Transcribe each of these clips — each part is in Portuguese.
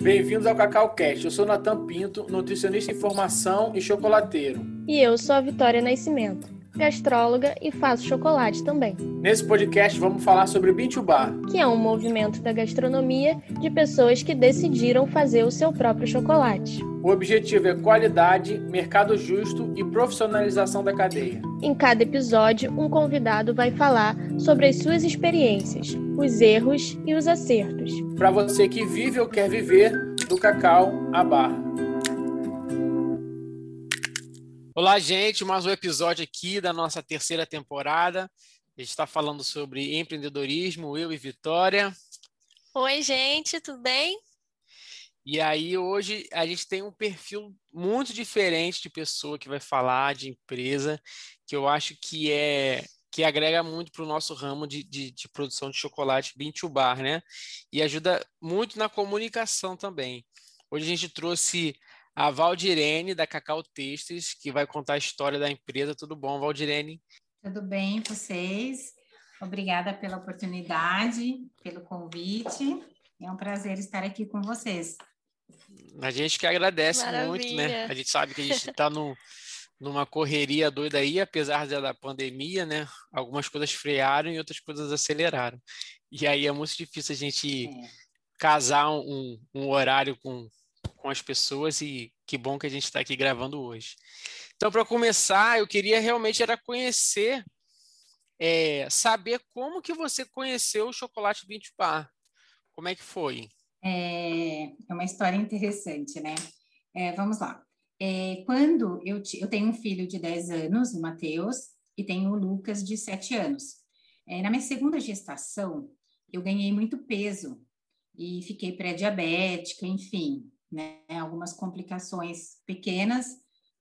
Bem-vindos ao Cacau Cast. Eu sou Natan Pinto, nutricionista em formação e chocolateiro. E eu sou a Vitória Nascimento, gastróloga e faço chocolate também. Nesse podcast vamos falar sobre Bintubar, que é um movimento da gastronomia de pessoas que decidiram fazer o seu próprio chocolate. O objetivo é qualidade, mercado justo e profissionalização da cadeia. Em cada episódio, um convidado vai falar sobre as suas experiências, os erros e os acertos. Para você que vive ou quer viver do cacau à barra. Olá, gente, mais um episódio aqui da nossa terceira temporada. A gente está falando sobre empreendedorismo, eu e Vitória. Oi, gente, tudo bem? E aí, hoje, a gente tem um perfil muito diferente de pessoa que vai falar de empresa, que eu acho que é que agrega muito para o nosso ramo de, de, de, produção de chocolate bean to bar, né? E ajuda muito na comunicação também. Hoje a gente trouxe a Valdirene, da Cacau Textos, que vai contar a história da empresa. Tudo bom, Valdirene? Tudo bem, vocês? Obrigada pela oportunidade, pelo convite. É um prazer estar aqui com vocês. A gente que agradece Maravilha. muito, né? A gente sabe que a gente está no, numa correria doida aí, apesar da pandemia, né? Algumas coisas frearam e outras coisas aceleraram. E aí é muito difícil a gente é. casar um, um horário com, com as pessoas e que bom que a gente está aqui gravando hoje. Então, para começar, eu queria realmente era conhecer, é, saber como que você conheceu o chocolate 20 Bar. Como é que foi? É, é uma história interessante, né? É, vamos lá. É, quando eu, eu tenho um filho de 10 anos, o Matheus, e tenho o Lucas de 7 anos. É, na minha segunda gestação, eu ganhei muito peso e fiquei pré-diabética, enfim, né, algumas complicações pequenas,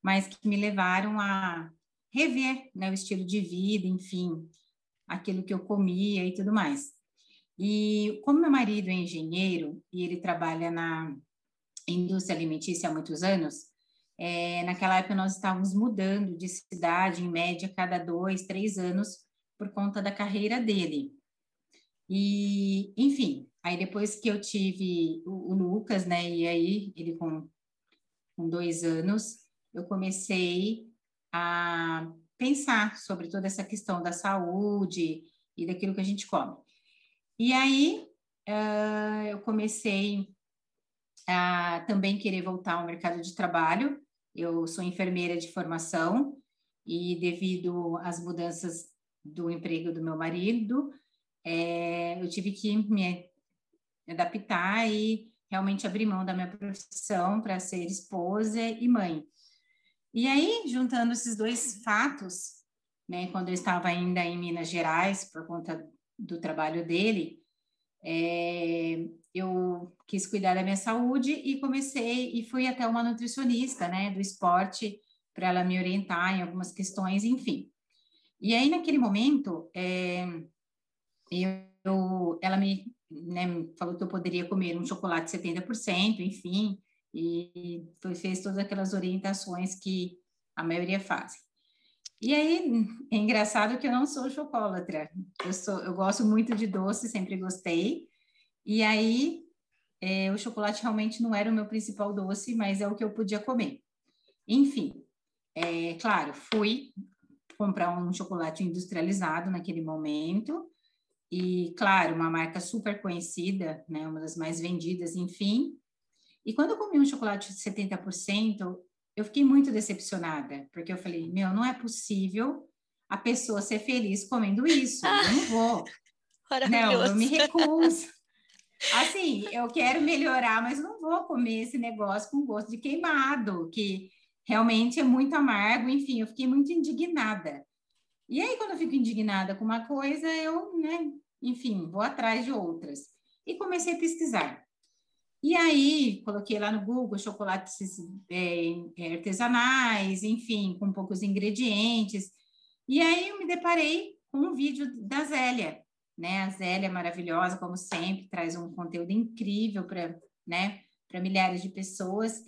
mas que me levaram a rever né, o estilo de vida, enfim, aquilo que eu comia e tudo mais. E como meu marido é engenheiro e ele trabalha na indústria alimentícia há muitos anos, é, naquela época nós estávamos mudando de cidade, em média, cada dois, três anos, por conta da carreira dele. E, enfim, Aí depois que eu tive o, o Lucas, né, e aí ele com, com dois anos, eu comecei a pensar sobre toda essa questão da saúde e daquilo que a gente come. E aí uh, eu comecei a também querer voltar ao mercado de trabalho. Eu sou enfermeira de formação e devido às mudanças do emprego do meu marido, é, eu tive que me adaptar e realmente abrir mão da minha profissão para ser esposa e mãe. E aí, juntando esses dois fatos, né, quando eu estava ainda em Minas Gerais, por conta do trabalho dele, é, eu quis cuidar da minha saúde e comecei e fui até uma nutricionista, né, do esporte, para ela me orientar em algumas questões, enfim. E aí, naquele momento, é, eu, ela me né, falou que eu poderia comer um chocolate 70%, enfim, e foi, fez todas aquelas orientações que a maioria fazem. E aí, é engraçado que eu não sou chocolatra, eu, sou, eu gosto muito de doce, sempre gostei, e aí é, o chocolate realmente não era o meu principal doce, mas é o que eu podia comer. Enfim, é, claro, fui comprar um chocolate industrializado naquele momento, e, claro, uma marca super conhecida, né, uma das mais vendidas, enfim. E quando eu comi um chocolate de 70%, eu fiquei muito decepcionada, porque eu falei, meu, não é possível a pessoa ser feliz comendo isso, eu não vou. Não, eu me recuso. Assim, eu quero melhorar, mas não vou comer esse negócio com gosto de queimado, que realmente é muito amargo, enfim, eu fiquei muito indignada. E aí, quando eu fico indignada com uma coisa, eu, né, enfim, vou atrás de outras. E comecei a pesquisar. E aí, coloquei lá no Google chocolates é, é, artesanais, enfim, com poucos ingredientes. E aí, eu me deparei com um vídeo da Zélia, né? A Zélia é maravilhosa, como sempre, traz um conteúdo incrível para né, milhares de pessoas.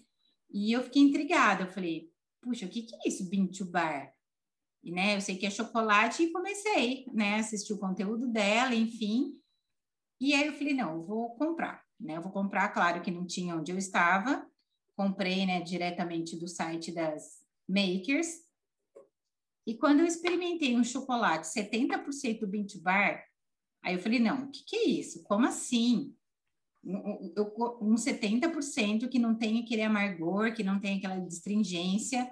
E eu fiquei intrigada. Eu falei, puxa, o que, que é isso, Bean to Bar? E, né, eu sei que é chocolate e comecei, né, assistir o conteúdo dela, enfim. E aí eu falei, não, eu vou comprar, né? Eu vou comprar, claro que não tinha onde eu estava, comprei, né, diretamente do site das makers. E quando eu experimentei um chocolate 70% Bean Bar, aí eu falei, não, o que, que é isso? Como assim? Um, um 70% que não tem aquele amargor, que não tem aquela distringência.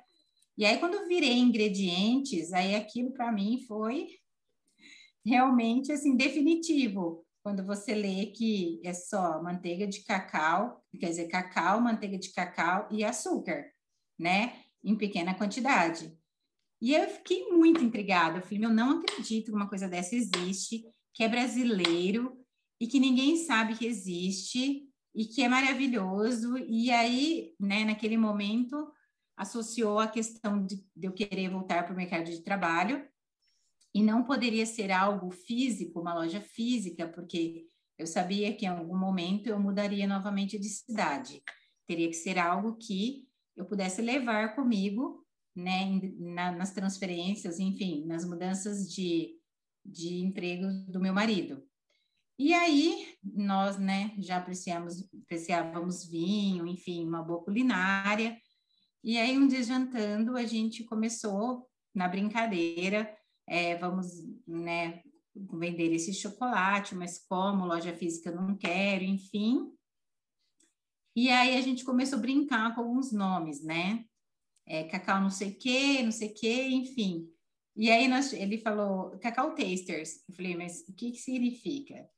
E aí, quando eu virei ingredientes, aí aquilo para mim foi realmente assim definitivo quando você lê que é só manteiga de cacau, quer dizer, cacau, manteiga de cacau e açúcar, né? Em pequena quantidade. E eu fiquei muito intrigada. Eu falei, meu, não acredito que uma coisa dessa existe, que é brasileiro e que ninguém sabe que existe e que é maravilhoso. E aí, né, naquele momento, associou a questão de, de eu querer voltar para o mercado de trabalho e não poderia ser algo físico, uma loja física, porque eu sabia que em algum momento eu mudaria novamente de cidade. Teria que ser algo que eu pudesse levar comigo, né, na, nas transferências, enfim, nas mudanças de, de emprego do meu marido. E aí, nós, né, já apreciamos, apreciávamos vinho, enfim, uma boa culinária. E aí, um dia jantando, a gente começou na brincadeira é, vamos né, vender esse chocolate, mas como loja física não quero, enfim. E aí a gente começou a brincar com alguns nomes, né? É, cacau não sei o quê, não sei o quê, enfim. E aí nós, ele falou Cacau Tasters. Eu falei, mas o que, que significa?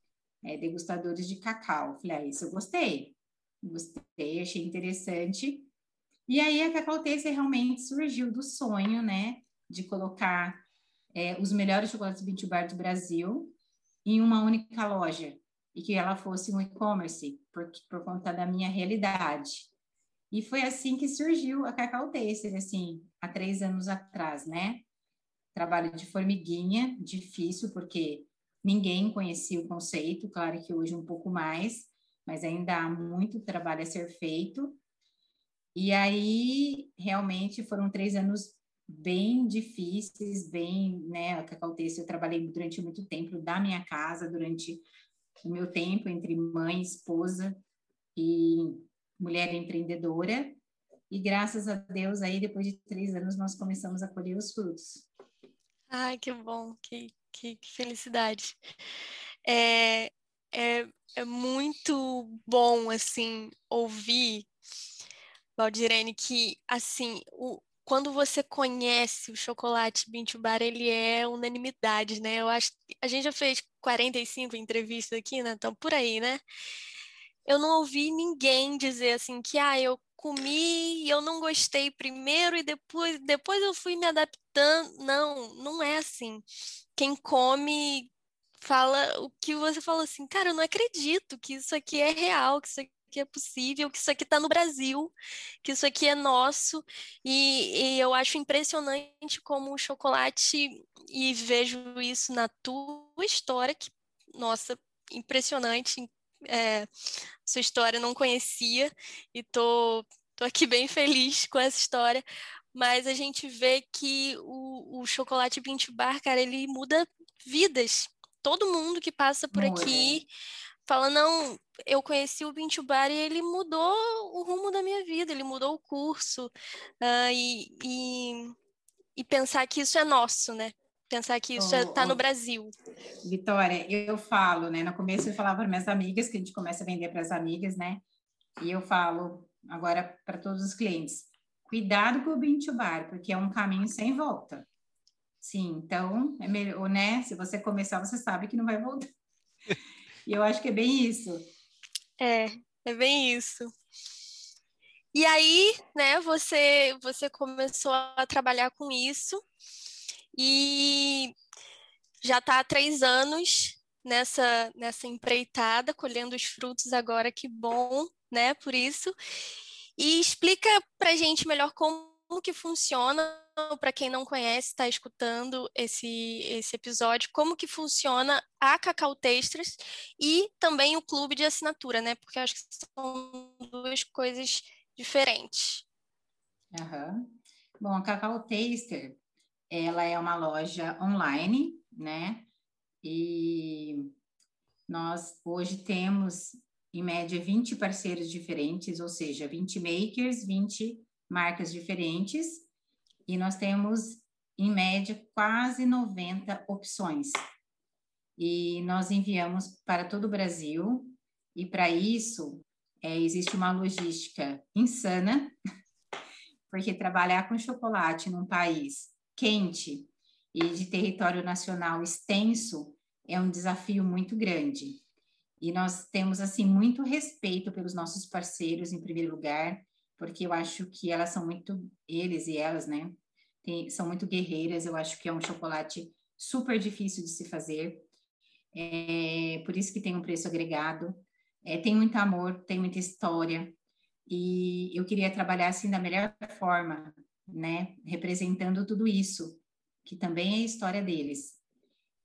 É, degustadores de cacau. Eu falei, ah, isso eu gostei. Gostei, achei interessante. E aí a Cacau Taster realmente surgiu do sonho, né? De colocar é, os melhores chocolates Bean Bar do Brasil em uma única loja e que ela fosse um e-commerce por, por conta da minha realidade. E foi assim que surgiu a Cacau Taster, assim, há três anos atrás, né? Trabalho de formiguinha, difícil, porque ninguém conhecia o conceito, claro que hoje um pouco mais, mas ainda há muito trabalho a ser feito. E aí, realmente, foram três anos bem difíceis, bem, né, o que acontece, eu trabalhei durante muito tempo da minha casa, durante o meu tempo entre mãe, esposa e mulher empreendedora, e graças a Deus, aí, depois de três anos, nós começamos a colher os frutos. Ai, que bom, que, que, que felicidade. É, é, é muito bom, assim, ouvir, Valdirene, que, assim, o, quando você conhece o chocolate Bintu Bar, ele é unanimidade, né? Eu acho a gente já fez 45 entrevistas aqui, né? Então, por aí, né? Eu não ouvi ninguém dizer assim que, ah, eu comi e eu não gostei primeiro e depois, depois eu fui me adaptando. Não, não é assim. Quem come fala o que você falou assim, cara, eu não acredito que isso aqui é real, que isso aqui é possível, que isso aqui está no Brasil, que isso aqui é nosso, e, e, eu acho impressionante como o chocolate, e vejo isso na tua história, que, nossa, impressionante, é, sua história não conhecia, e tô, tô aqui bem feliz com essa história, mas a gente vê que o, o chocolate Bint Bar, cara, ele muda vidas, todo mundo que passa por aqui fala, não, eu conheci o Bintu Bar e ele mudou o rumo da minha vida, ele mudou o curso. Uh, e, e, e, pensar que isso é nosso, né? Pensar que isso está oh, no Brasil. Vitória, eu falo, né? No começo eu falava para minhas amigas, que a gente começa a vender para as amigas, né? E eu falo agora para todos os clientes: cuidado com o Bintu Bar, porque é um caminho sem volta. Sim, então é melhor, né? Se você começar, você sabe que não vai voltar. E eu acho que é bem isso. É, é bem isso. E aí, né, você, você começou a trabalhar com isso e já está há três anos nessa, nessa empreitada, colhendo os frutos agora, que bom, né, por isso. E explica para gente melhor como que funciona para quem não conhece, está escutando esse, esse episódio, como que funciona a Cacau Tasters e também o clube de assinatura, né? Porque acho que são duas coisas diferentes. Uhum. Bom, a Cacau Taster, ela é uma loja online, né? E nós hoje temos, em média, 20 parceiros diferentes, ou seja, 20 makers, 20 marcas diferentes, e nós temos, em média, quase 90 opções. E nós enviamos para todo o Brasil, e para isso é, existe uma logística insana, porque trabalhar com chocolate num país quente e de território nacional extenso é um desafio muito grande. E nós temos assim muito respeito pelos nossos parceiros em primeiro lugar, porque eu acho que elas são muito eles e elas, né? Tem, são muito guerreiras. Eu acho que é um chocolate super difícil de se fazer. É, por isso que tem um preço agregado. É, tem muito amor, tem muita história. E eu queria trabalhar assim da melhor forma, né? Representando tudo isso, que também é a história deles.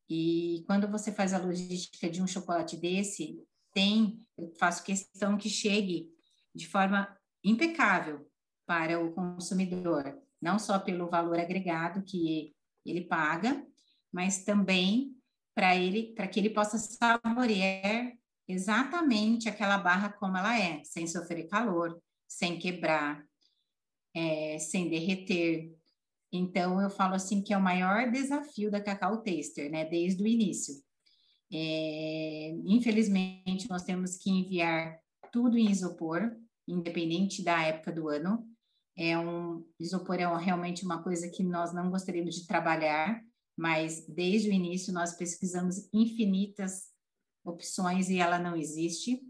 E quando você faz a logística de um chocolate desse, tem, eu faço questão que chegue de forma impecável para o consumidor, não só pelo valor agregado que ele paga, mas também para ele, para que ele possa saborear exatamente aquela barra como ela é, sem sofrer calor, sem quebrar, é, sem derreter. Então, eu falo assim que é o maior desafio da Cacau Taster, né, desde o início. É, infelizmente, nós temos que enviar tudo em isopor, independente da época do ano. É um isopor é realmente uma coisa que nós não gostaríamos de trabalhar, mas desde o início nós pesquisamos infinitas opções e ela não existe,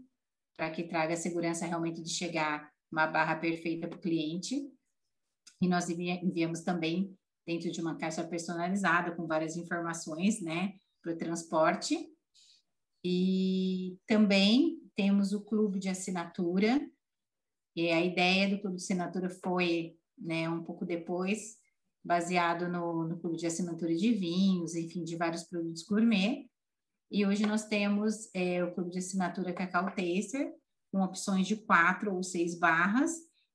para que traga a segurança realmente de chegar uma barra perfeita para o cliente. E nós enviamos também dentro de uma caixa personalizada com várias informações, né, para o transporte. E também temos o clube de assinatura. E a ideia do clube de assinatura foi, né, um pouco depois, baseado no, no clube de assinatura de vinhos, enfim, de vários produtos gourmet. E hoje nós temos é, o clube de assinatura Cacau Taster, com opções de quatro ou seis barras,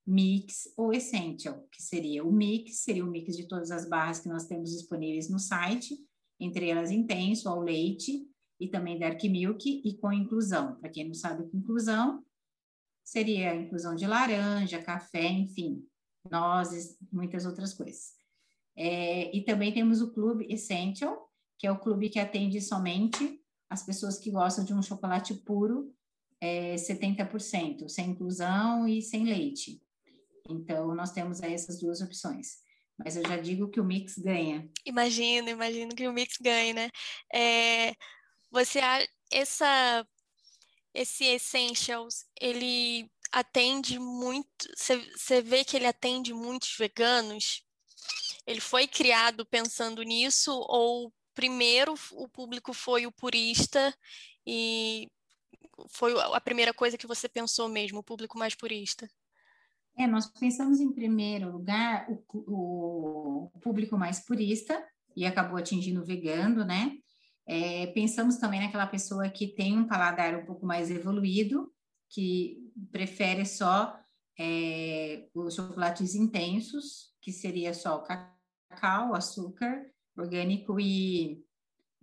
mix ou essential, que seria o mix, seria o mix de todas as barras que nós temos disponíveis no site, entre elas intenso, ao leite e também dark milk e com inclusão. Para quem não sabe o que é inclusão, seria a inclusão de laranja, café, enfim, nozes, muitas outras coisas. É, e também temos o Clube Essential, que é o clube que atende somente as pessoas que gostam de um chocolate puro, é 70%, sem inclusão e sem leite. Então, nós temos aí essas duas opções. Mas eu já digo que o mix ganha. Imagino, imagino que o mix ganha, né? É, você, essa, esse Essentials, ele atende muito, você vê que ele atende muitos veganos? Ele foi criado pensando nisso ou primeiro o público foi o purista e foi a primeira coisa que você pensou mesmo, o público mais purista? É, nós pensamos em primeiro lugar o, o público mais purista e acabou atingindo o vegano, né? É, pensamos também naquela pessoa que tem um paladar um pouco mais evoluído, que prefere só é, os chocolates intensos, que seria só o cacau, açúcar orgânico e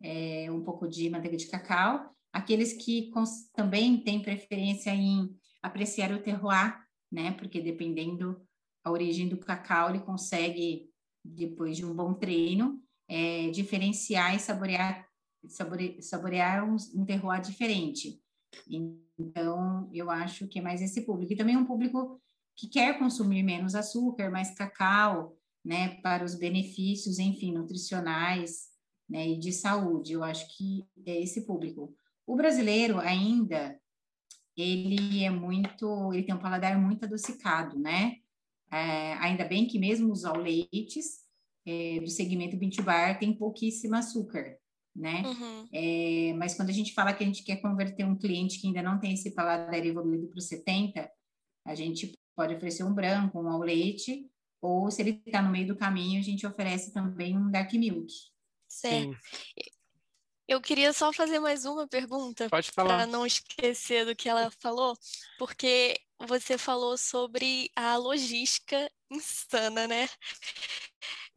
é, um pouco de manteiga de cacau. Aqueles que também têm preferência em apreciar o terroir, né? Porque dependendo a origem do cacau, ele consegue, depois de um bom treino, é, diferenciar e saborear, sabore, saborear um, um terroir diferente. Então, eu acho que é mais esse público. E também um público que quer consumir menos açúcar, mais cacau, né, para os benefícios, enfim, nutricionais, né, e de saúde. Eu acho que é esse público. O brasileiro ainda ele é muito, ele tem um paladar muito adocicado, né? É, ainda bem que mesmo os leites é, do segmento 20 bar tem pouquíssimo açúcar, né? Uhum. É, mas quando a gente fala que a gente quer converter um cliente que ainda não tem esse paladar evoluído para o 70, a gente pode oferecer um branco, um ao leite, ou se ele está no meio do caminho, a gente oferece também um dark milk. Certo. Sim. Eu queria só fazer mais uma pergunta. Pode falar. Para não esquecer do que ela falou, porque você falou sobre a logística insana, né?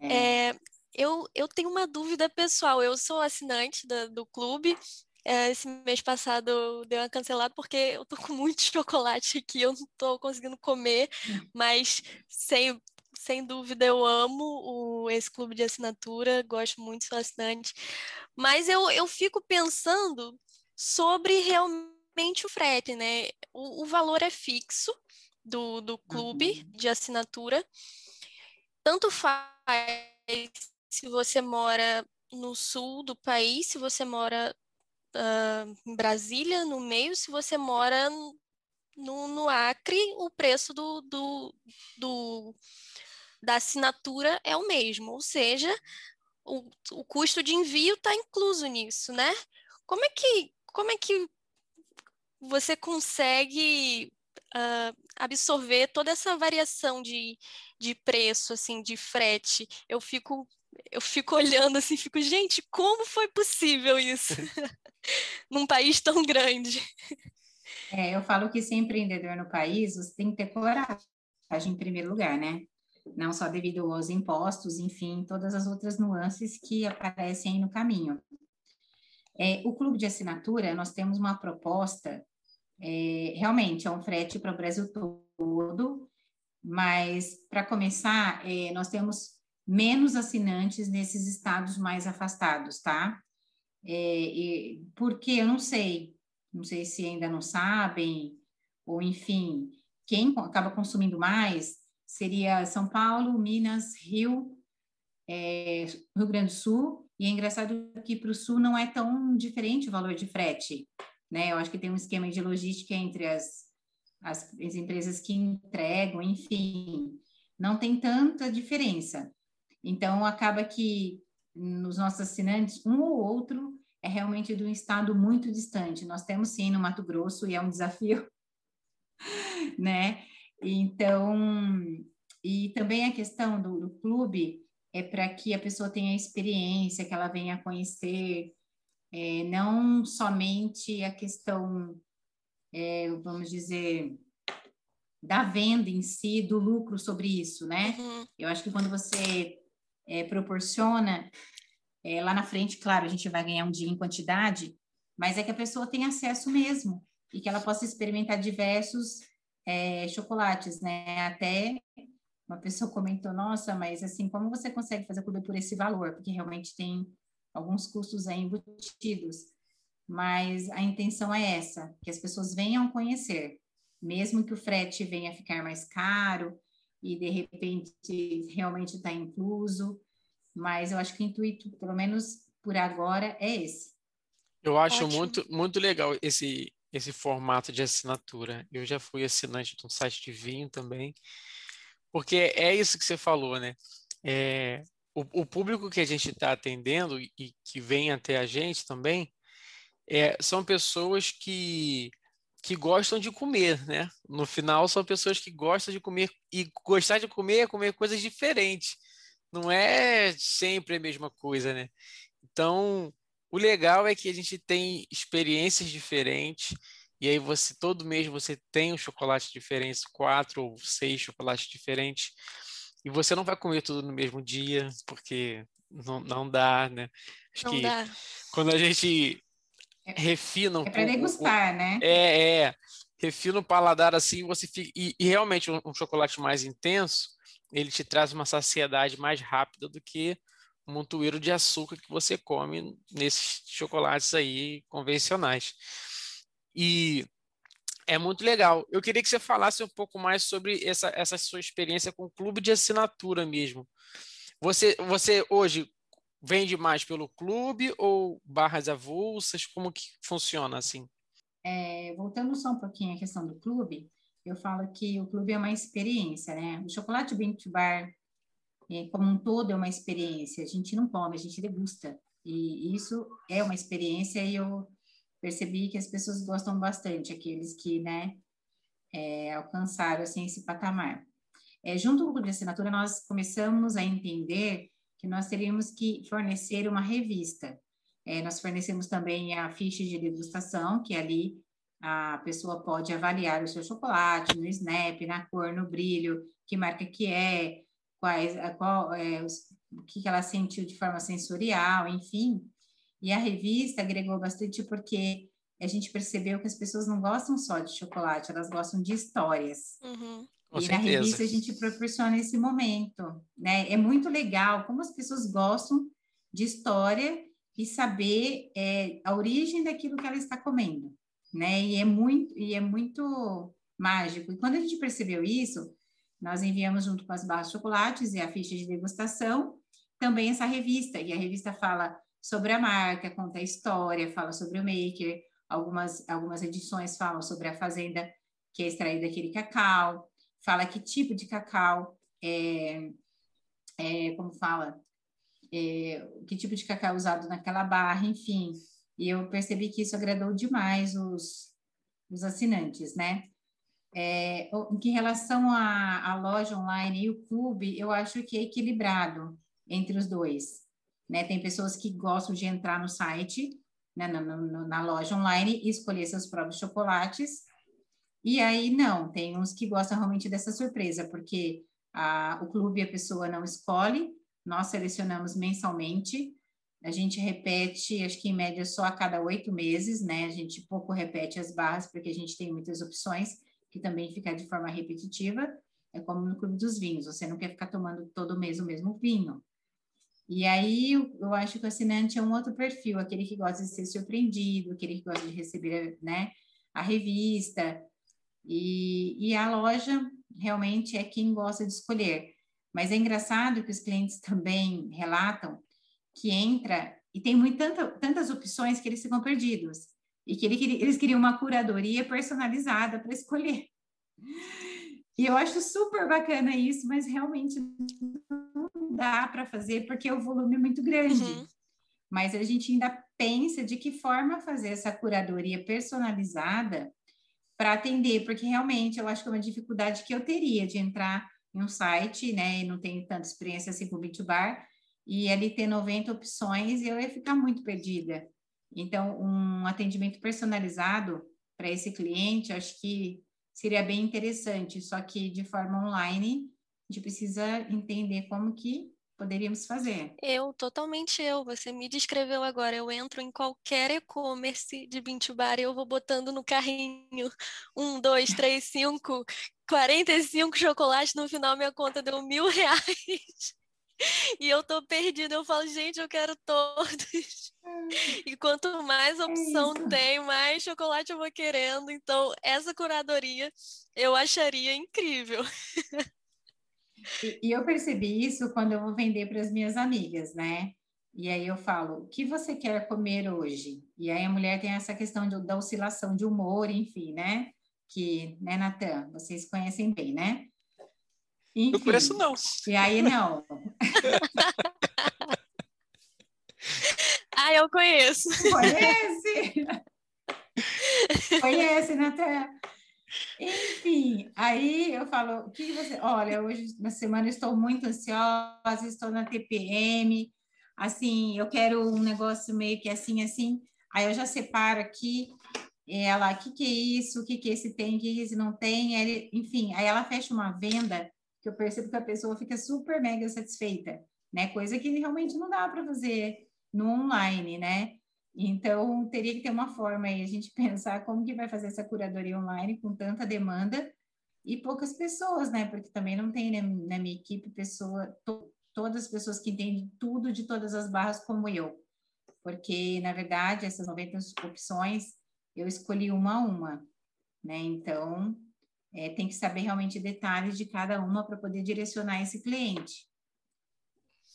É. É, eu, eu tenho uma dúvida pessoal. Eu sou assinante da, do clube É, esse mês passado eu dei uma cancelada porque eu tô com muito chocolate aqui, eu não tô conseguindo comer, mas sem, sem dúvida eu amo o, esse clube de assinatura, gosto muito, sou assinante. Mas eu, eu fico pensando sobre realmente o frete, né? O, o valor é fixo do, do clube uhum. de assinatura. Tanto faz se você mora no sul do país, se você mora uh, em Brasília, no meio, se você mora no, no Acre, o preço do, do, do, da assinatura é o mesmo, ou seja, o, o custo de envio está incluso nisso, né? Como é que, como é que você consegue uh, absorver toda essa variação de, de preço, assim, de frete? Eu fico eu fico olhando assim, fico, gente, como foi possível isso num país tão grande? É, eu falo que ser empreendedor no país, você tem que ter coragem em primeiro lugar, né? Não só devido aos impostos, enfim, todas as outras nuances que aparecem no caminho. É, o clube de assinatura, nós temos uma proposta, é, realmente é um frete para o Brasil todo, mas para começar, é, nós temos menos assinantes nesses estados mais afastados, tá? É, porque eu não sei, não sei se ainda não sabem, ou enfim, quem acaba consumindo mais seria São Paulo, Minas, Rio, é, Rio Grande do Sul, e é engraçado que para o Sul não é tão diferente o valor de frete, né? Eu acho que tem um esquema de logística entre as, as, as empresas que entregam, enfim, não tem tanta diferença. Então, acaba que nos nossos assinantes, um ou outro é realmente de um estado muito distante. Nós temos sim no Mato Grosso e é um desafio, né? Então, e também a questão do, do clube é para que a pessoa tenha experiência, que ela venha conhecer, é, não somente a questão, é, vamos dizer, da venda em si, do lucro sobre isso, né? Uhum. Eu acho que quando você é, proporciona, é, lá na frente, claro, a gente vai ganhar um dia em quantidade, mas é que a pessoa tem acesso mesmo e que ela possa experimentar diversos é, chocolates, né? Até uma pessoa comentou, nossa, mas assim, como você consegue fazer tudo por esse valor? Porque realmente tem alguns custos aí embutidos. Mas a intenção é essa, que as pessoas venham conhecer, mesmo que o frete venha a ficar mais caro, e de repente realmente está incluso, mas eu acho que o intuito, pelo menos por agora, é esse. Eu acho muito, muito legal esse, esse formato de assinatura. Eu já fui assinante de um site de vinho também, porque é isso que você falou, né? É, o, o público que a gente está atendendo e que vem até a gente também é, são pessoas que que gostam de comer, né? No final, são pessoas que gostam de comer e gostar de comer é comer coisas diferentes. Não é sempre a mesma coisa, né? Então, o legal é que a gente tem experiências diferentes e aí você todo mês você tem um chocolate diferente, quatro ou seis chocolates diferentes e você não vai comer tudo no mesmo dia porque não, não dá, né? Acho não que dá. quando a gente refina um é para degustar, né? É, é. Refina o paladar assim, você fica. E, e realmente, um, um, chocolate mais intenso, ele te traz uma saciedade mais rápida do que montoeiro de açúcar que você come nesses chocolates aí convencionais. E é muito legal. Eu queria que você falasse um pouco mais sobre essa, essa sua experiência com o clube de assinatura mesmo. Você, você hoje vende mais pelo clube ou barras avulsas? Como que funciona assim? É, voltando só um pouquinho à questão do clube, eu falo que o clube é uma experiência, né? O chocolate Bean Bar, é, como um todo, é uma experiência. A gente não come, a gente degusta. E isso é uma experiência e eu percebi que as pessoas gostam bastante, aqueles que, né, é, alcançaram, assim, esse patamar. É, junto com o clube de assinatura, nós começamos a entender que nós teríamos que fornecer uma revista. É, nós fornecemos também a ficha de degustação, que ali a pessoa pode avaliar o seu chocolate no snap, na cor, no brilho, que marca que é, quais, qual, é, os, o que ela sentiu de forma sensorial, enfim. E a revista agregou bastante porque a gente percebeu que as pessoas não gostam só de chocolate, elas gostam de histórias. Uhum. e na revista a gente proporciona esse momento, né? É muito legal como as pessoas gostam de história e saber é, a origem daquilo que ela está comendo, né? E é muito e é muito mágico. E quando a gente percebeu isso, nós enviamos junto com as barras de chocolates e a ficha de degustação também essa revista. E a revista fala sobre a marca, conta a história, fala sobre o maker, algumas, algumas edições falam sobre a fazenda que é extraída daquele cacau, fala que tipo de cacau é, é como fala, é, que tipo de cacau é usado naquela barra, enfim. E eu percebi que isso agradou demais os, os assinantes, né? É, em relação à, à loja online e o clube, eu acho que é equilibrado entre os dois. Né? Tem pessoas que gostam de entrar no site né, na, na, na loja online e escolher seus próprios chocolates. E aí, não, tem uns que gostam realmente dessa surpresa, porque a, o clube a pessoa não escolhe, nós selecionamos mensalmente, a gente repete, acho que em média só a cada oito meses, né? A gente pouco repete as barras, porque a gente tem muitas opções, que também fica de forma repetitiva. É como no clube dos vinhos, você não quer ficar tomando todo mês o mesmo vinho. E aí eu acho que o assinante é um outro perfil, aquele que gosta de ser surpreendido, aquele que gosta de receber né, a revista. E, e a loja realmente é quem gosta de escolher. Mas é engraçado que os clientes também relatam que entra e tem muito, tanta, tantas opções que eles ficam perdidos. E que ele, eles queriam uma curadoria personalizada para escolher. E eu acho super bacana isso, mas realmente não dá para fazer porque o volume é muito grande. Uhum. Mas a gente ainda pensa de que forma fazer essa curadoria personalizada para atender, porque realmente eu acho que é uma dificuldade que eu teria de entrar em um site, né, e não tenho tanta experiência assim com o B2Bar, e ali ter 90 opções, eu ia ficar muito perdida. Então, um atendimento personalizado para esse cliente, acho que seria bem interessante, só que de forma online, a gente precisa entender como que poderíamos fazer. Eu, totalmente eu. Você me descreveu agora. Eu entro em qualquer e-commerce de Bintubar e eu vou botando no carrinho um, dois, três, cinco, 45 chocolates. No final, minha conta deu mil reais. E eu tô perdida, eu falo, gente, eu quero todos. E quanto mais é opção é tem, mais chocolate eu vou querendo. Então, essa curadoria eu acharia incrível. E, e eu percebi isso quando eu vou vender para as minhas amigas, né? E aí eu falo, o que você quer comer hoje? E aí a mulher tem essa questão de, da oscilação de humor, enfim, né? Que, né, Natan, vocês conhecem bem, né? Enfim, não conheço, não. E aí, não. ah, eu conheço. Conhece? Conhece, Natan? Enfim, aí eu falo, o que você. Olha, hoje na semana estou muito ansiosa, estou na TPM, assim, eu quero um negócio meio que assim, assim. Aí eu já separo aqui, ela, o que, que é isso, o que, que esse tem, o que, que esse não tem, aí, enfim, aí ela fecha uma venda que eu percebo que a pessoa fica super mega satisfeita, né? Coisa que realmente não dá para fazer no online, né? Então, teria que ter uma forma aí, a gente pensar como que vai fazer essa curadoria online com tanta demanda e poucas pessoas, né? Porque também não tem né, na minha equipe pessoa, to, todas as pessoas que entendem tudo de todas as barras como eu. Porque, na verdade, essas 90 opções, eu escolhi uma a uma, né? Então, é, tem que saber realmente detalhes de cada uma para poder direcionar esse cliente.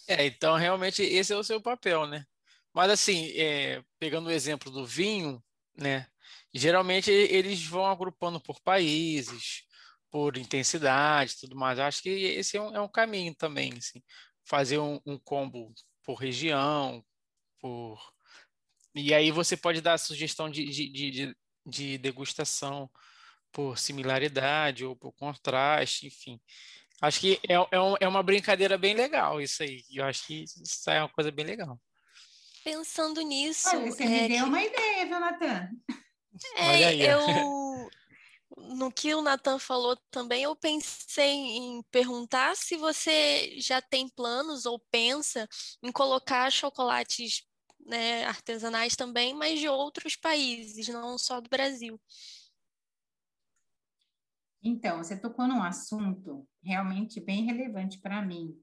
É, então realmente esse é o seu papel, né? Mas assim, é, pegando o exemplo do vinho, né? Geralmente eles vão agrupando por países, por intensidade, tudo mais. Acho que esse é um, é um caminho também, assim, fazer um, um combo por região, por e aí você pode dar sugestão de, de, de, de degustação por similaridade ou por contraste, enfim. Acho que é, é, um, é uma brincadeira bem legal isso aí. Eu acho que isso é uma coisa bem legal. Pensando nisso. Olha, você é me deu que... uma ideia, viu, Natan? É, aí, eu. No que o Natan falou também, eu pensei em perguntar se você já tem planos ou pensa em colocar chocolates né, artesanais também, mas de outros países, não só do Brasil. Então, você tocou num assunto realmente bem relevante para mim,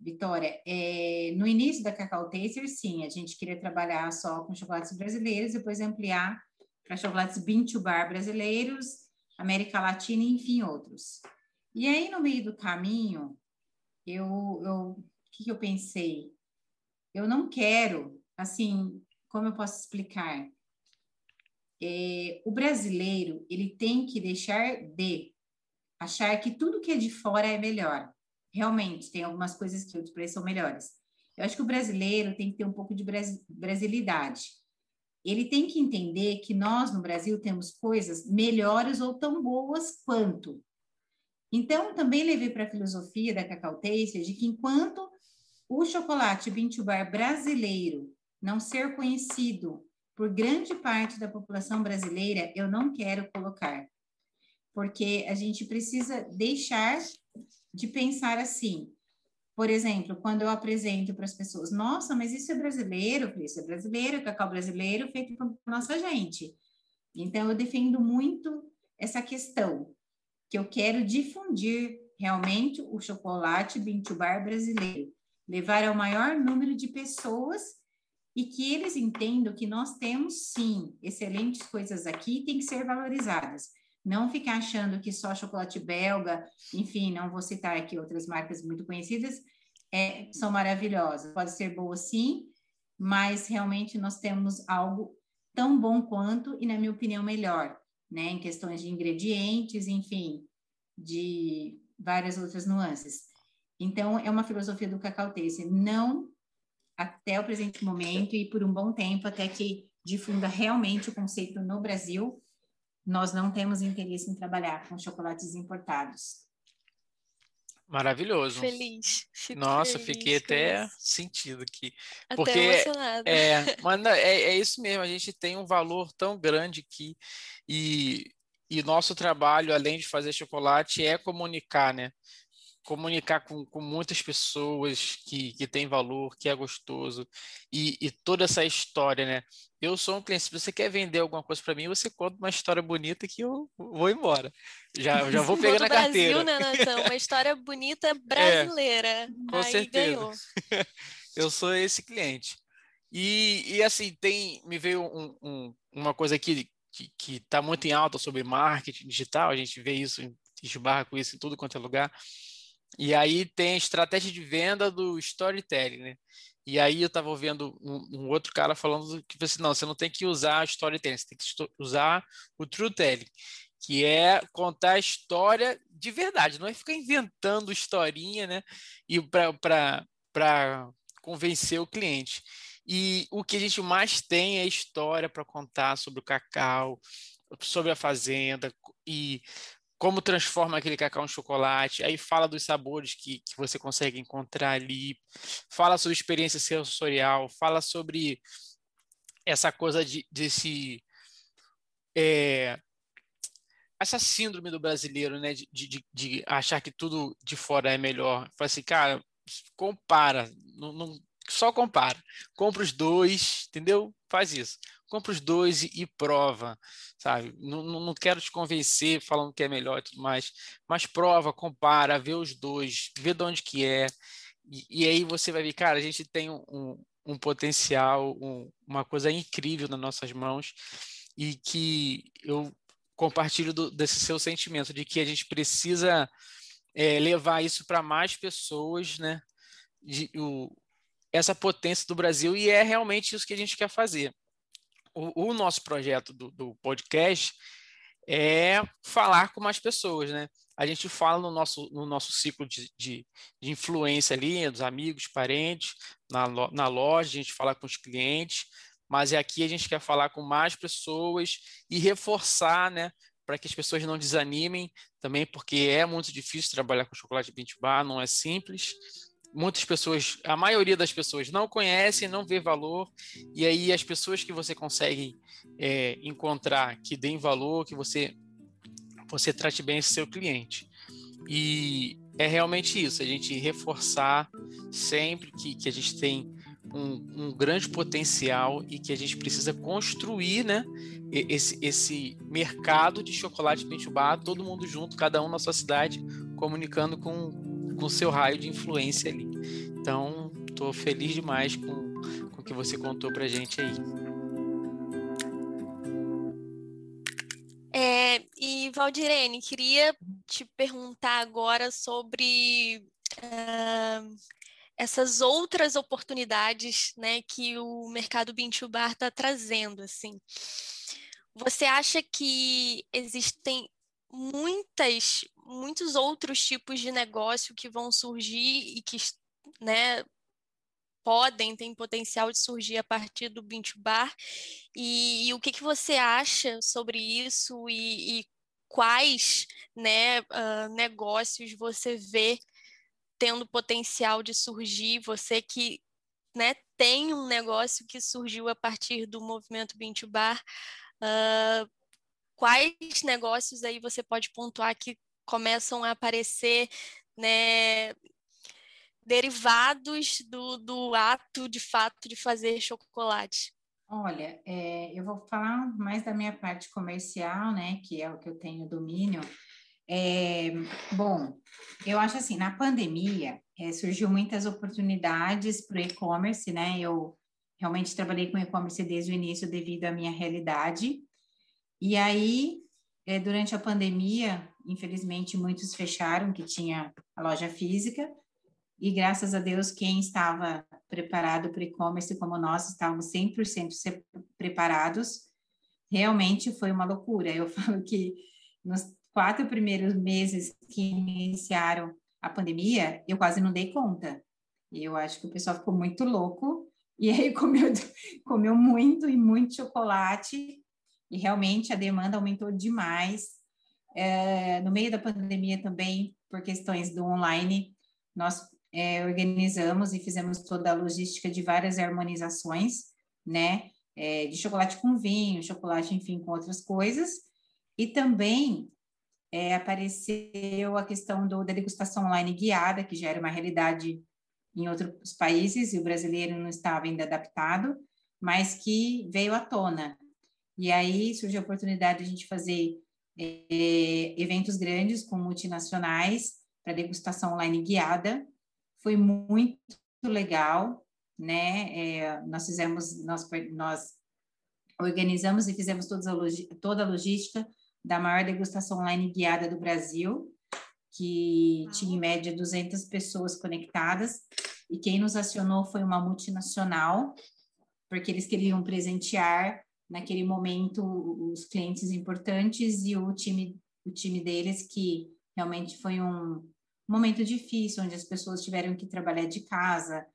Vitória. É, no início da Cacau Taster, sim, a gente queria trabalhar só com chocolates brasileiros, depois ampliar para chocolates bean to bar brasileiros, América Latina enfim outros. E aí, no meio do caminho, eu, eu, o que, que eu pensei? Eu não quero, assim, como eu posso explicar? É, o brasileiro, ele tem que deixar de achar que tudo que é de fora é melhor. Realmente, tem algumas coisas que outros países são melhores. Eu acho que o brasileiro tem que ter um pouco de brasilidade. Ele tem que entender que nós, no Brasil, temos coisas melhores ou tão boas quanto. Então, também levei para a filosofia da Cacau Taster de que enquanto o chocolate Bintubar brasileiro não ser conhecido por grande parte da população brasileira, eu não quero colocar. Porque a gente precisa deixar de pensar assim. Por exemplo, quando eu apresento para as pessoas, nossa, mas isso é brasileiro, isso é brasileiro, cacau brasileiro feito por nossa gente. Então, eu defendo muito essa questão que eu quero difundir realmente o chocolate Bintubar brasileiro, levar ao maior número de pessoas e que eles entendam que nós temos sim excelentes coisas aqui e tem que ser valorizadas. Não ficar achando que só chocolate belga, enfim, não vou citar aqui outras marcas muito conhecidas, é, são maravilhosas. Pode ser boa sim, mas realmente nós temos algo tão bom quanto e, na minha opinião, melhor né, em questões de ingredientes, enfim, de várias outras nuances. Então, é uma filosofia do Cacau Taster, não até o presente momento e por um bom tempo, até que difunda realmente o conceito no Brasil, nós não temos interesse em trabalhar com chocolates importados. Maravilhoso. Feliz. Fico Nossa, feliz fiquei até isso. sentido aqui. Até Porque emocionada. É, mas é, é isso mesmo, a gente tem um valor tão grande aqui e, e nosso trabalho, além de fazer chocolate, é comunicar, né? Comunicar com, com muitas pessoas que, que tem valor, que é gostoso, e, e, toda essa história, né? Eu sou um cliente, se você quer vender alguma coisa para mim, você conta uma história bonita que eu vou embora. Já, já vou pegar na Brasil, carteira. Né, Nathan? Uma história bonita é, brasileira. É, com Aí certeza. Ganhou. eu sou esse cliente. E, e assim, tem, me veio um, um, uma coisa aqui que está muito em alta sobre marketing digital, a gente vê isso, esbarra com isso em tudo quanto é lugar, e aí tem a estratégia de venda do storytelling, né? E aí eu estava ouvindo um, um, outro cara falando que assim, não, você não tem que usar storytelling, você tem que usar o truetelling, que é contar a história de verdade, não é ficar inventando historinha, né? E para convencer o cliente. E o que a gente mais tem é história para contar sobre o cacau, sobre a fazenda e como transforma aquele cacau em chocolate, aí fala dos sabores que, que você consegue encontrar ali, fala sobre experiência sensorial, fala sobre essa coisa de, desse é, essa síndrome do brasileiro, né, de, de, de, achar que tudo de fora é melhor. Fala assim, cara, compara, não, não, só compara, compra os dois, entendeu? Faz isso compra os dois e, e prova, sabe? Não, não, quero te convencer falando que é melhor e tudo mais, mas prova, compara, vê os dois, vê de onde que é, e, e aí você vai ver, cara, a gente tem um, um potencial, um, uma coisa incrível nas nossas mãos e que eu compartilho do, desse seu sentimento de que a gente precisa é, levar isso para mais pessoas, né? De, o, essa potência do Brasil e é realmente isso que a gente quer fazer o, o nosso projeto do, do, podcast é falar com mais pessoas, né? A gente fala no nosso, no nosso ciclo de, de, de influência ali, dos amigos, parentes, na, na loja, a gente fala com os clientes, mas é aqui a gente quer falar com mais pessoas e reforçar, né? Para que as pessoas não desanimem também, porque é muito difícil trabalhar com chocolate 20 bar, não é simples muitas pessoas, a maioria das pessoas não conhecem, não vê valor, e aí as pessoas que você consegue é, encontrar que deem valor, que você você trate bem esse seu cliente. E é realmente isso, a gente reforçar sempre que, que a gente tem um, um, grande potencial e que a gente precisa construir né, esse, esse mercado de chocolate Pentubá, todo mundo junto, cada um na sua cidade, comunicando com o seu raio de influência ali. Então, estou feliz demais com, com o que você contou para gente aí. É, e Valdirene, queria te perguntar agora sobre uh, essas outras oportunidades né, que o mercado Bintubar está trazendo. Assim. Você acha que existem muitas, muitos outros tipos de negócio que vão surgir e que né, podem, têm potencial de surgir a partir do Bintubar? E, e o que, que você acha sobre isso e, e quais né, uh, negócios você vê tendo potencial de surgir, você que né, tem um negócio que surgiu a partir do movimento Bintu Bar, uh, quais negócios aí você pode pontuar que começam a aparecer né, derivados do, do ato de fato de fazer chocolate? Olha, é, eu vou falar mais da minha parte comercial, né, que é o que eu tenho domínio. É, bom, eu acho assim, na pandemia é, surgiu muitas oportunidades para o e-commerce, né? Eu realmente trabalhei com e-commerce desde o início devido à minha realidade. E aí, é, durante a pandemia, infelizmente, muitos fecharam que tinha a loja física. E graças a Deus, quem estava preparado para e-commerce como nós, estávamos 100% preparados. Realmente foi uma loucura. Eu falo que nos quatro primeiros meses que iniciaram a pandemia, eu quase não dei conta. Eu acho que o pessoal ficou muito louco e aí comeu, comeu muito e muito chocolate e realmente a demanda aumentou demais. É, no meio da pandemia também, por questões do online, nós é, organizamos e fizemos toda a logística de várias harmonizações, né? É, de chocolate com vinho, chocolate, enfim, com outras coisas. E também é, apareceu a questão do, da degustação online guiada, que já era uma realidade em outros países e o brasileiro não estava ainda adaptado, mas que veio à tona. E aí surgiu a oportunidade de a gente fazer é, eventos grandes com multinacionais para degustação online guiada. Foi muito legal, né? É, nós fizemos, nós, nós organizamos e fizemos a, toda a logística da maior degustação online guiada do Brasil, que tinha em média 200 pessoas conectadas, e quem nos acionou foi uma multinacional, porque eles queriam presentear naquele momento os clientes importantes e o time o time deles que realmente foi um momento difícil onde as pessoas tiveram que trabalhar de casa,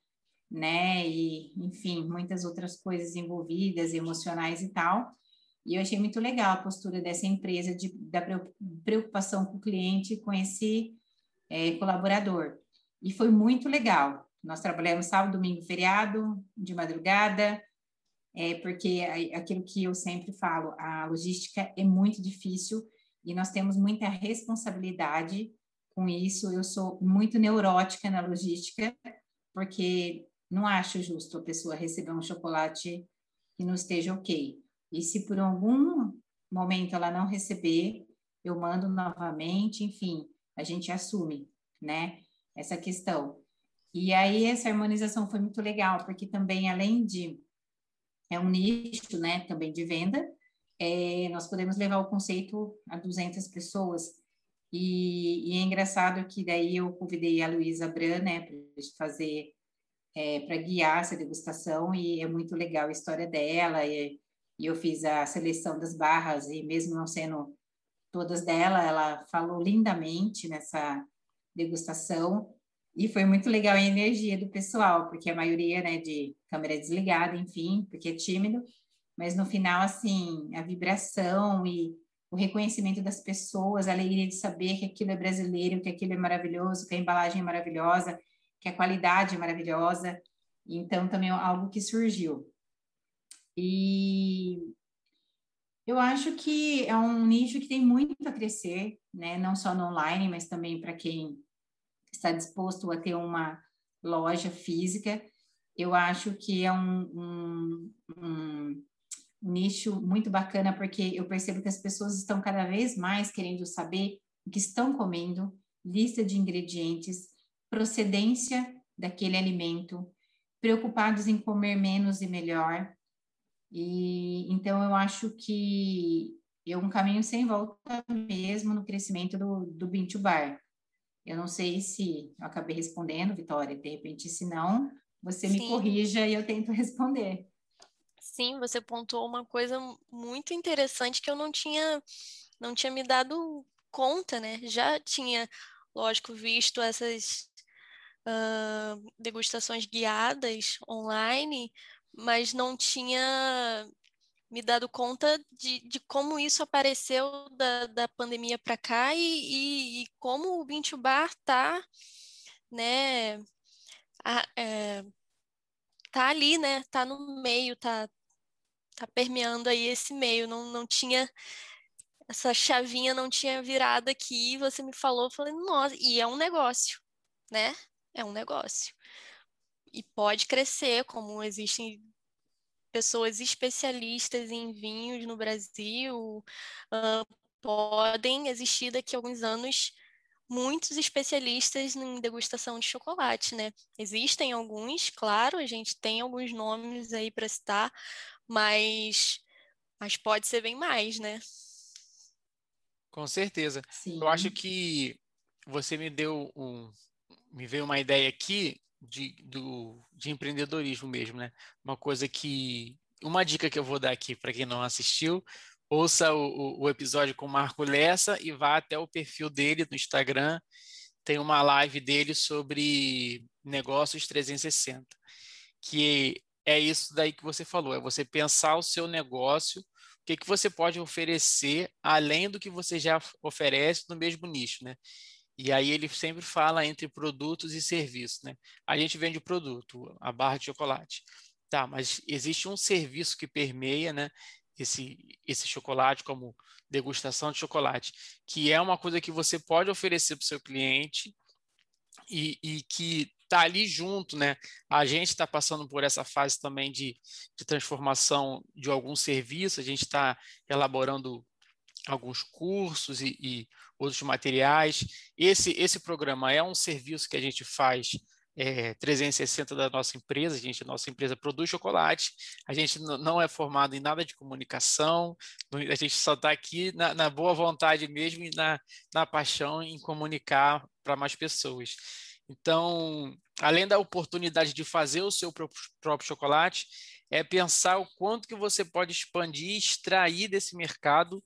né? E enfim, muitas outras coisas envolvidas, emocionais e tal. E eu achei muito legal a postura dessa empresa de, da preocupação com o cliente, com esse é, colaborador. E foi muito legal. Nós trabalhamos sábado, domingo, feriado, de madrugada, é, porque aquilo que eu sempre falo, a logística é muito difícil e nós temos muita responsabilidade com isso. Eu sou muito neurótica na logística, porque não acho justo a pessoa receber um chocolate que não esteja ok. E se por algum momento ela não receber, eu mando novamente, enfim, a gente assume, né, essa questão. E aí essa harmonização foi muito legal, porque também além de é um nicho, né, também de venda, é, nós podemos levar o conceito a 200 pessoas. E, e é engraçado que daí eu convidei a Luísa Bran, né, para fazer, é, para guiar essa degustação, e é muito legal a história dela, e e eu fiz a seleção das barras. E mesmo não sendo todas dela, ela falou lindamente nessa degustação e foi muito legal a energia do pessoal, porque a maioria, né, de câmera desligada, enfim, porque é tímido, mas no final, assim, a vibração e o reconhecimento das pessoas, a alegria de saber que aquilo é brasileiro, que aquilo é maravilhoso, que a embalagem é maravilhosa, que a qualidade é maravilhosa. Então, também é algo que surgiu. E eu acho que é um nicho que tem muito a crescer, né? Não só no online, mas também para quem está disposto a ter uma loja física. eu acho que é um, um, um, nicho muito bacana, porque eu percebo que as pessoas estão cada vez mais querendo saber o que estão comendo, lista de ingredientes, procedência daquele alimento, preocupados em comer menos e melhor. E então eu acho que é um caminho sem volta mesmo no crescimento do, do Bean to Bar. Eu não sei se eu acabei respondendo, Vitória, de repente, se não, você Sim. me corrija e eu tento responder. Sim, você pontuou uma coisa muito interessante que eu não tinha, não tinha me dado conta, né? Já tinha, lógico, visto essas uh, degustações guiadas online, mas não tinha me dado conta de, de como isso apareceu da, da pandemia para cá e, e, e, como o Bintu Bar está né, é, tá ali, né, tá no meio, tá, tá permeando aí esse meio, não, não tinha essa chavinha não tinha virado aqui, você me falou, falei, nossa, e é um negócio, né? É um negócio. E pode crescer, como existem pessoas especialistas em vinhos no Brasil, uh, podem existir daqui a alguns anos muitos especialistas em degustação de chocolate, né? Existem alguns, claro, a gente tem alguns nomes aí para citar, mas, mas pode ser bem mais, né? Com certeza. Sim. Eu acho que você me deu um, me veio uma ideia aqui de, do, de empreendedorismo mesmo, né? Uma coisa que. Uma dica que eu vou dar aqui para quem não assistiu, ouça o, o, episódio com o Marco Lessa e vá até o perfil dele no Instagram. Tem uma live dele sobre negócios 360, que é isso daí que você falou, é você pensar o seu negócio, o que, que você pode oferecer além do que você já oferece no mesmo nicho, né? E aí ele sempre fala entre produtos e serviços, né? A gente vende o produto, a barra de chocolate. Tá, mas existe um serviço que permeia, né? Esse, esse chocolate como degustação de chocolate, que é uma coisa que você pode oferecer para o seu cliente e, e que está ali junto, né? A gente está passando por essa fase também de, de transformação de algum serviço, a gente está elaborando alguns cursos e, e, outros materiais. Esse, esse programa é um serviço que a gente faz é, 360 da nossa empresa. A gente, nossa empresa produz chocolate. A gente não é formado em nada de comunicação. A gente só está aqui na, na, boa vontade mesmo e na, na paixão em comunicar para mais pessoas. Então, além da oportunidade de fazer o seu próprio, próprio chocolate, é pensar o quanto que você pode expandir, extrair desse mercado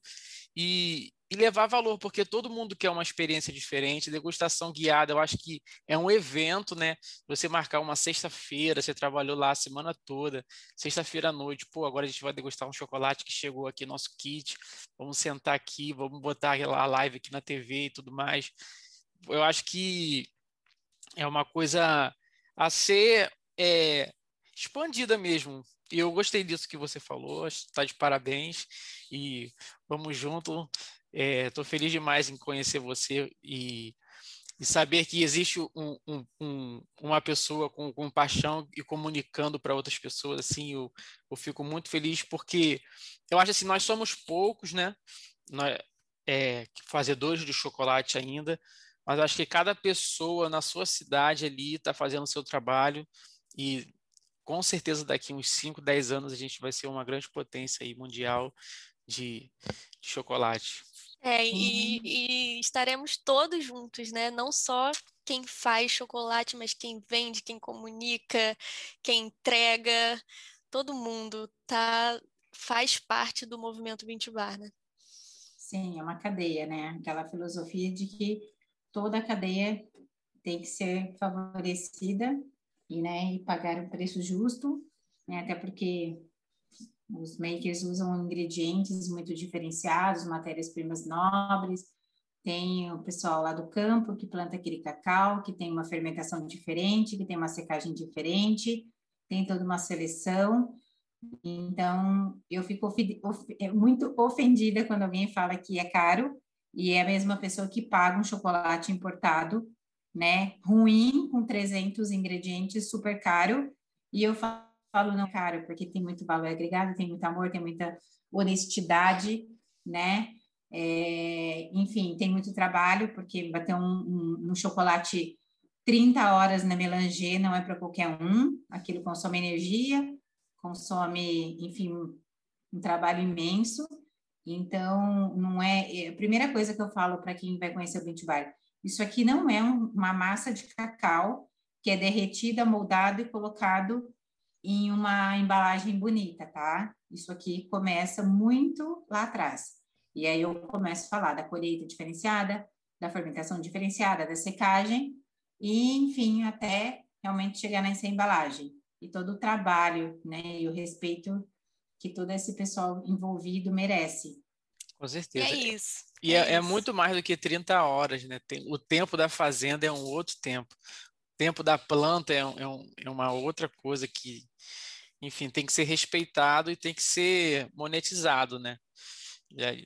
e, e levar valor, porque todo mundo quer uma experiência diferente. Degustação guiada, eu acho que é um evento, né? Você marcar uma sexta-feira, você trabalhou lá a semana toda, sexta-feira à noite, pô, agora a gente vai degustar um chocolate que chegou aqui, nosso kit, vamos sentar aqui, vamos botar a live aqui na TV e tudo mais. Eu acho que é uma coisa a ser é, expandida mesmo. E eu gostei disso que você falou, está de parabéns e vamos junto. Estou é, feliz demais em conhecer você e, e saber que existe um, um, um, uma pessoa com, com, paixão e comunicando para outras pessoas. Assim, eu, eu, fico muito feliz porque eu acho assim, nós somos poucos, né? Nós, é, fazedores de chocolate ainda, mas acho que cada pessoa na sua cidade ali está fazendo o seu trabalho e com certeza daqui uns 5, 10 anos a gente vai ser uma grande potência aí mundial de, de chocolate. É, e, e, estaremos todos juntos, né? Não só quem faz chocolate, mas quem vende, quem comunica, quem entrega, todo mundo tá faz parte do movimento 20 Bar, né? Sim, é uma cadeia, né? Aquela filosofia de que toda a cadeia tem que ser favorecida e, né, e pagar o preço justo, né, até porque os makers usam ingredientes muito diferenciados, matérias-primas nobres, tem o pessoal lá do campo que planta aquele cacau, que tem uma fermentação diferente, que tem uma secagem diferente, tem toda uma seleção. Então, eu fico of é muito ofendida quando alguém fala que é caro, e é a mesma pessoa que paga um chocolate importado né? Ruim, com 300 ingredientes, super caro, E eu falo, não, cara, porque tem muito valor agregado, tem muito amor, tem muita honestidade, né? É, enfim, tem muito trabalho, porque bater um, um, um chocolate 30 horas na melanger não é para qualquer um, aquilo consome energia, consome, enfim, um trabalho imenso. Então, não é. é a primeira coisa que eu falo para quem vai conhecer o Beach isso aqui não é um, uma massa de cacau que é derretida, moldado e colocado em uma embalagem bonita, tá? Isso aqui começa muito lá atrás. E aí eu começo a falar da colheita diferenciada, da fermentação diferenciada, da secagem, e enfim, até realmente chegar nessa embalagem. E todo o trabalho, né, e o respeito que todo esse pessoal envolvido merece. Com certeza. E é isso. E é, é, é, muito mais do que 30 horas, né? Tem, o tempo da fazenda é um outro tempo. O tempo da planta é, um, é, um, é uma outra coisa que, enfim, tem que ser respeitado e tem que ser monetizado, né?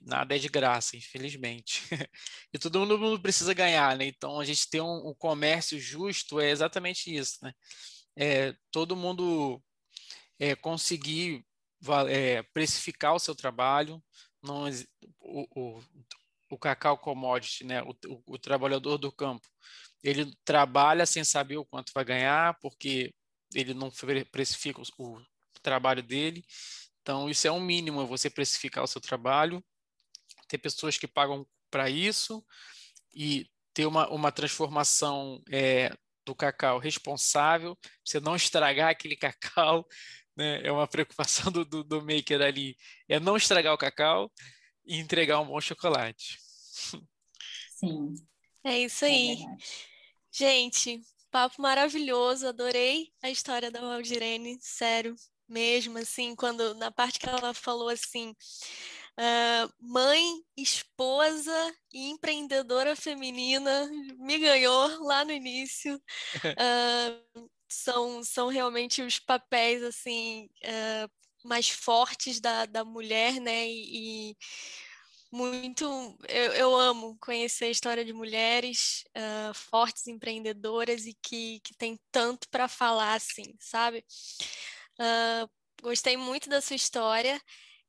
nada é de graça, infelizmente. e todo mundo precisa ganhar, né? Então, a gente ter um, um comércio justo é exatamente isso, né? É, todo mundo é, conseguir é, precificar o seu trabalho, não, o, o, o cacau commodity, né? O, o, o trabalhador do campo, ele trabalha sem saber o quanto vai ganhar, porque ele não precifica o, o trabalho dele, então, isso é um mínimo, é você precificar o seu trabalho, ter pessoas que pagam para isso e ter uma, uma transformação é, do cacau responsável, você não estragar aquele cacau, né? é uma preocupação do, do, do maker ali, é não estragar o cacau e entregar um bom chocolate. Sim. É isso aí. É Gente, papo maravilhoso, adorei a história da Valdirene, sério, mesmo, assim, quando na parte que ela falou assim, uh, mãe, esposa e empreendedora feminina, me ganhou lá no início. Uh, são, são realmente os papéis assim uh, mais fortes da, da mulher, né? E, e muito eu, eu, amo conhecer a história de mulheres uh, fortes empreendedoras e que, que tem tanto para falar assim sabe Uh, gostei muito da sua história.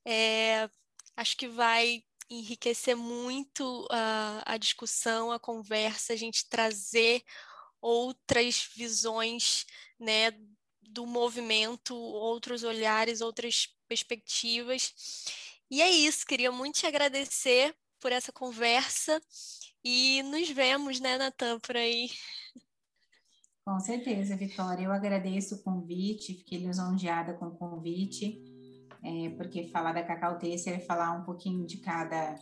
É, acho que vai enriquecer muito uh, a discussão, a conversa, a gente trazer outras visões né, do movimento, outros olhares, outras perspectivas. E é isso, queria muito te agradecer por essa conversa e nos vemos, né, Natan, por aí. Com certeza, Vitória. Eu agradeço o convite, fiquei lisonjeada com o convite, é, porque falar da Cacau Têxtil é falar um pouquinho de cada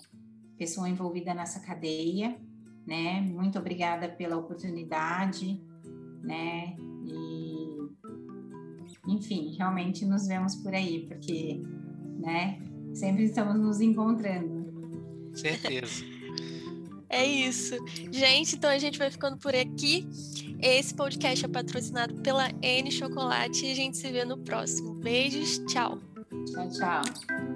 pessoa envolvida nessa cadeia, né? Muito obrigada pela oportunidade, né? E, enfim, realmente nos vemos por aí, porque, né? Sempre estamos nos encontrando. Certeza. É isso. Gente, então a gente vai ficando por aqui. Esse podcast é patrocinado pela N Chocolate e a gente se vê no próximo. Beijos, tchau. Tchau, tchau.